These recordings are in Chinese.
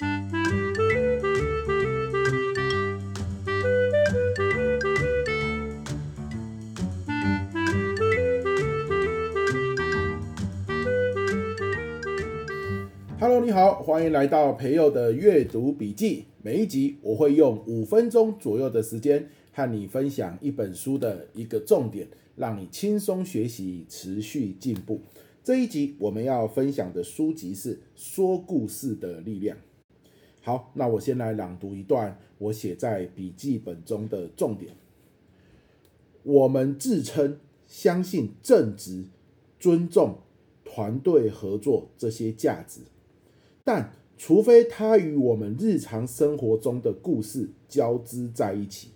Hello，你好，欢迎来到培佑的阅读笔记。每一集我会用五分钟左右的时间和你分享一本书的一个重点，让你轻松学习，持续进步。这一集我们要分享的书籍是《说故事的力量》。好，那我先来朗读一段我写在笔记本中的重点。我们自称相信正直、尊重、团队合作这些价值。但除非它与我们日常生活中的故事交织在一起，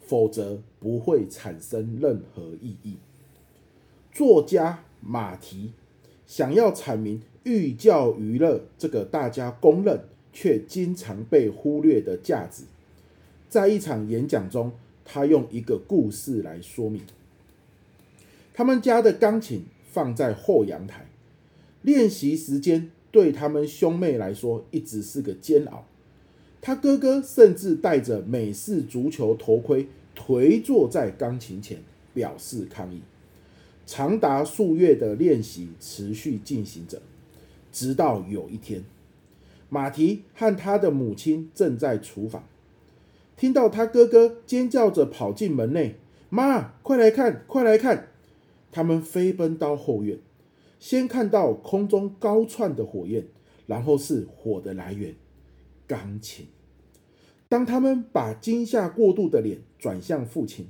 否则不会产生任何意义。作家马蹄想要阐明寓教于乐这个大家公认却经常被忽略的价值，在一场演讲中，他用一个故事来说明。他们家的钢琴放在后阳台，练习时间。对他们兄妹来说，一直是个煎熬。他哥哥甚至戴着美式足球头盔，颓坐在钢琴前，表示抗议。长达数月的练习持续进行着，直到有一天，马蹄和他的母亲正在厨房，听到他哥哥尖叫着跑进门内：“妈，快来看，快来看！”他们飞奔到后院。先看到空中高窜的火焰，然后是火的来源——钢琴。当他们把惊吓过度的脸转向父亲，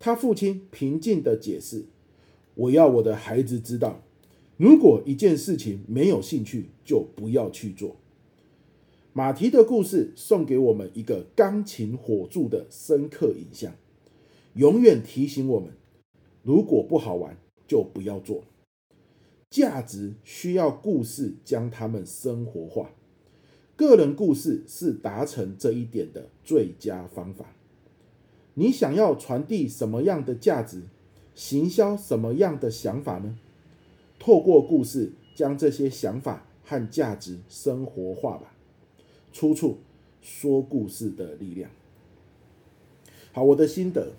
他父亲平静地解释：“我要我的孩子知道，如果一件事情没有兴趣，就不要去做。”马蹄的故事送给我们一个钢琴火柱的深刻影像，永远提醒我们：如果不好玩，就不要做。价值需要故事将它们生活化，个人故事是达成这一点的最佳方法。你想要传递什么样的价值，行销什么样的想法呢？透过故事将这些想法和价值生活化吧。出处：说故事的力量。好，我的心得，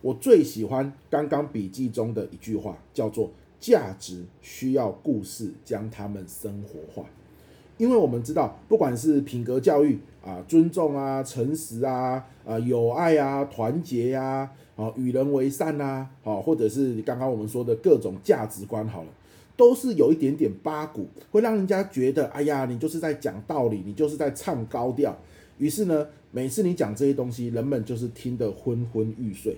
我最喜欢刚刚笔记中的一句话，叫做。价值需要故事将他们生活化，因为我们知道，不管是品格教育啊、尊重啊、诚实啊、啊友爱啊、团结呀、啊、啊与人为善呐，好，或者是刚刚我们说的各种价值观，好了，都是有一点点八股，会让人家觉得，哎呀，你就是在讲道理，你就是在唱高调。于是呢，每次你讲这些东西，人们就是听得昏昏欲睡。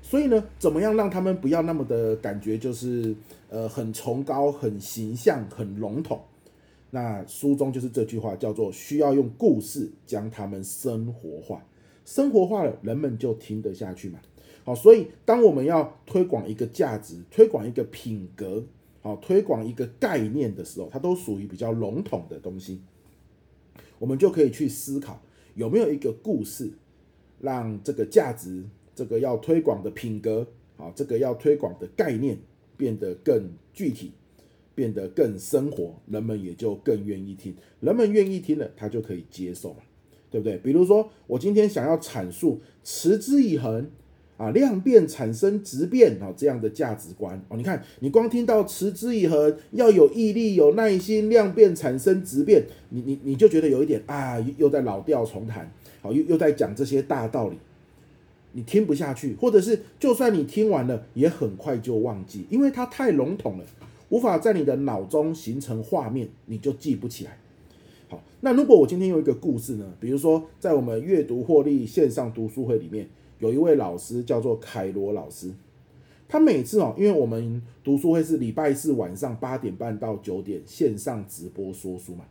所以呢，怎么样让他们不要那么的感觉就是呃很崇高、很形象、很笼统？那书中就是这句话，叫做需要用故事将他们生活化，生活化了，人们就听得下去嘛。好，所以当我们要推广一个价值、推广一个品格、好推广一个概念的时候，它都属于比较笼统的东西，我们就可以去思考有没有一个故事让这个价值。这个要推广的品格，啊，这个要推广的概念变得更具体，变得更生活，人们也就更愿意听。人们愿意听了，他就可以接受嘛，对不对？比如说，我今天想要阐述持之以恒啊，量变产生质变啊这样的价值观哦。你看，你光听到持之以恒，要有毅力、有耐心，量变产生质变，你你你就觉得有一点啊，又在老调重弹，好，又又在讲这些大道理。你听不下去，或者是就算你听完了，也很快就忘记，因为它太笼统了，无法在你的脑中形成画面，你就记不起来。好，那如果我今天有一个故事呢？比如说，在我们阅读获利线上读书会里面，有一位老师叫做凯罗老师，他每次哦，因为我们读书会是礼拜四晚上八点半到九点线上直播说书嘛。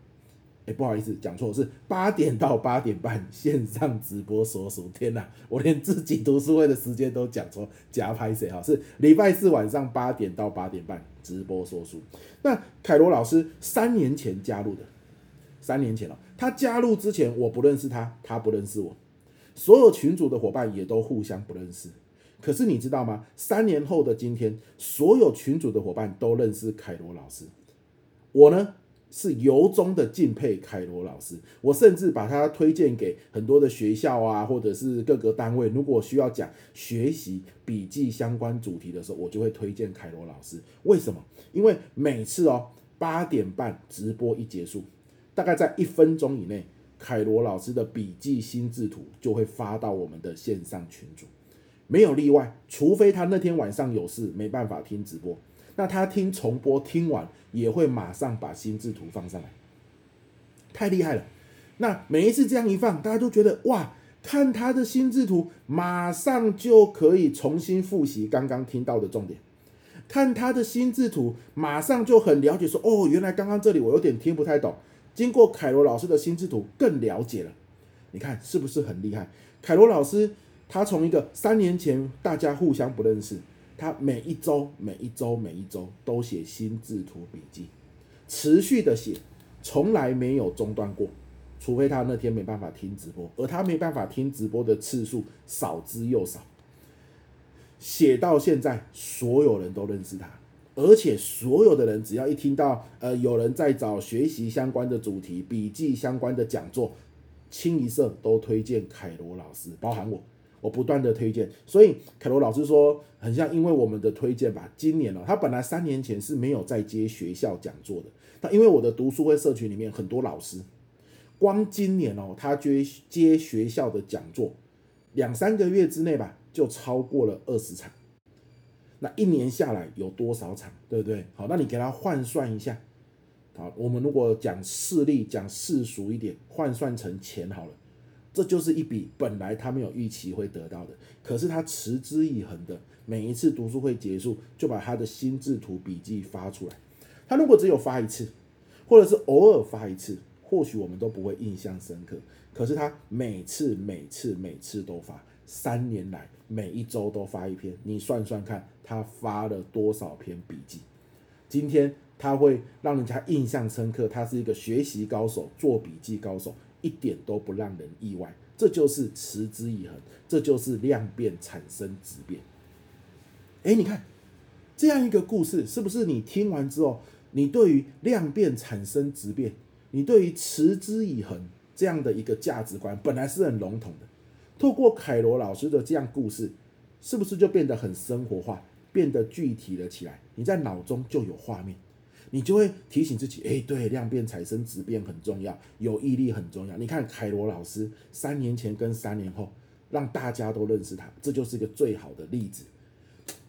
哎，不好意思，讲错，是八点到八点半线上直播说书。天哪，我连自己读书会的时间都讲错，假拍谁哈？是礼拜四晚上八点到八点半直播说书。那凯罗老师三年前加入的，三年前了。他加入之前我不认识他，他不认识我，所有群组的伙伴也都互相不认识。可是你知道吗？三年后的今天，所有群组的伙伴都认识凯罗老师。我呢？是由衷的敬佩凯罗老师，我甚至把他推荐给很多的学校啊，或者是各个单位。如果需要讲学习笔记相关主题的时候，我就会推荐凯罗老师。为什么？因为每次哦八点半直播一结束，大概在一分钟以内，凯罗老师的笔记心智图就会发到我们的线上群组，没有例外，除非他那天晚上有事没办法听直播。那他听重播听完也会马上把心智图放上来，太厉害了。那每一次这样一放，大家都觉得哇，看他的心智图，马上就可以重新复习刚刚听到的重点。看他的心智图，马上就很了解说，哦，原来刚刚这里我有点听不太懂。经过凯罗老师的心智图，更了解了。你看是不是很厉害？凯罗老师他从一个三年前大家互相不认识。他每一周、每一周、每一周都写心智图笔记，持续的写，从来没有中断过，除非他那天没办法听直播，而他没办法听直播的次数少之又少。写到现在，所有人都认识他，而且所有的人只要一听到呃有人在找学习相关的主题、笔记相关的讲座，清一色都推荐凯罗老师，包含我。我不断的推荐，所以凯罗老师说，很像因为我们的推荐吧。今年哦，他本来三年前是没有在接学校讲座的，但因为我的读书会社群里面很多老师，光今年哦，他接接学校的讲座，两三个月之内吧，就超过了二十场。那一年下来有多少场，对不对？好，那你给他换算一下。好，我们如果讲势利，讲世俗一点，换算成钱好了。这就是一笔本来他没有预期会得到的，可是他持之以恒的每一次读书会结束就把他的心智图笔记发出来。他如果只有发一次，或者是偶尔发一次，或许我们都不会印象深刻。可是他每次每次每次都发，三年来每一周都发一篇，你算算看，他发了多少篇笔记？今天他会让人家印象深刻，他是一个学习高手，做笔记高手。一点都不让人意外，这就是持之以恒，这就是量变产生质变。哎，你看这样一个故事，是不是你听完之后，你对于量变产生质变，你对于持之以恒这样的一个价值观，本来是很笼统的，透过凯罗老师的这样故事，是不是就变得很生活化，变得具体了起来？你在脑中就有画面。你就会提醒自己，哎，对，量变产生质变很重要，有毅力很重要。你看凯罗老师三年前跟三年后，让大家都认识他，这就是一个最好的例子，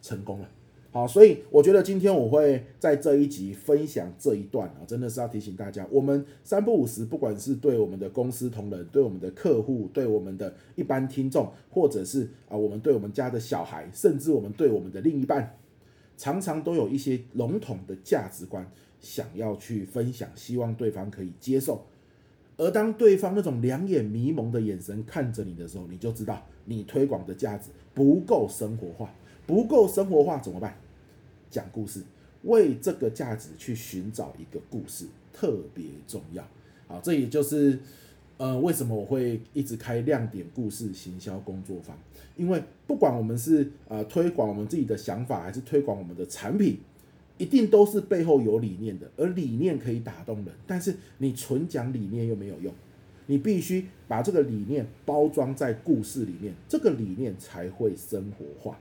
成功了。好，所以我觉得今天我会在这一集分享这一段啊，真的是要提醒大家，我们三不五时，不管是对我们的公司同仁、对我们的客户、对我们的一般听众，或者是啊，我们对我们家的小孩，甚至我们对我们的另一半。常常都有一些笼统的价值观想要去分享，希望对方可以接受。而当对方那种两眼迷蒙的眼神看着你的时候，你就知道你推广的价值不够生活化，不够生活化怎么办？讲故事，为这个价值去寻找一个故事特别重要。好，这也就是。呃，为什么我会一直开亮点故事行销工作坊？因为不管我们是呃推广我们自己的想法，还是推广我们的产品，一定都是背后有理念的。而理念可以打动人，但是你纯讲理念又没有用，你必须把这个理念包装在故事里面，这个理念才会生活化。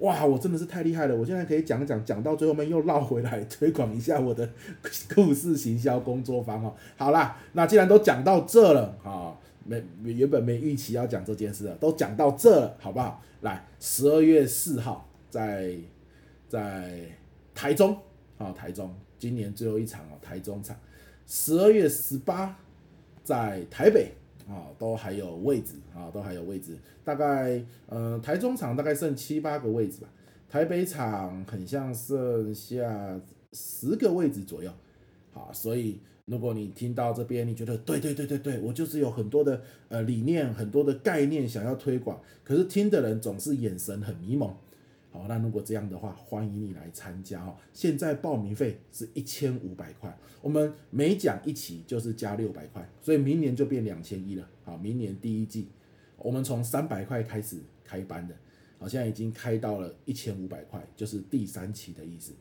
哇，我真的是太厉害了！我现在可以讲讲，讲到最后面又绕回来推广一下我的 故事行销工作坊哦。好啦，那既然都讲到这了啊，没原本没预期要讲这件事的，都讲到这了，好不好？来，十二月四号在在台中啊，台中今年最后一场哦，台中场。十二月十八在台北。啊，都还有位置啊，都还有位置。大概，呃，台中场大概剩七八个位置吧，台北场很像剩下十个位置左右。好，所以如果你听到这边，你觉得对对对对对，我就是有很多的呃理念，很多的概念想要推广，可是听的人总是眼神很迷蒙。好，那如果这样的话，欢迎你来参加哦。现在报名费是一千五百块，我们每讲一期就是加六百块，所以明年就变两千一了。好，明年第一季我们从三百块开始开班的，好，现在已经开到了一千五百块，就是第三期的意思。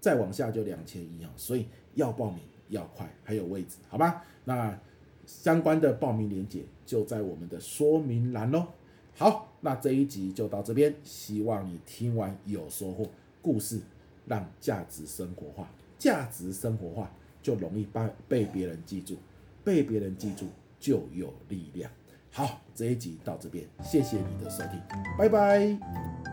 再往下就两千一啊，所以要报名要快，还有位置，好吧？那相关的报名链接就在我们的说明栏喽。好，那这一集就到这边，希望你听完有收获。故事让价值生活化，价值生活化就容易被被别人记住，被别人记住就有力量。好，这一集到这边，谢谢你的收听，拜拜。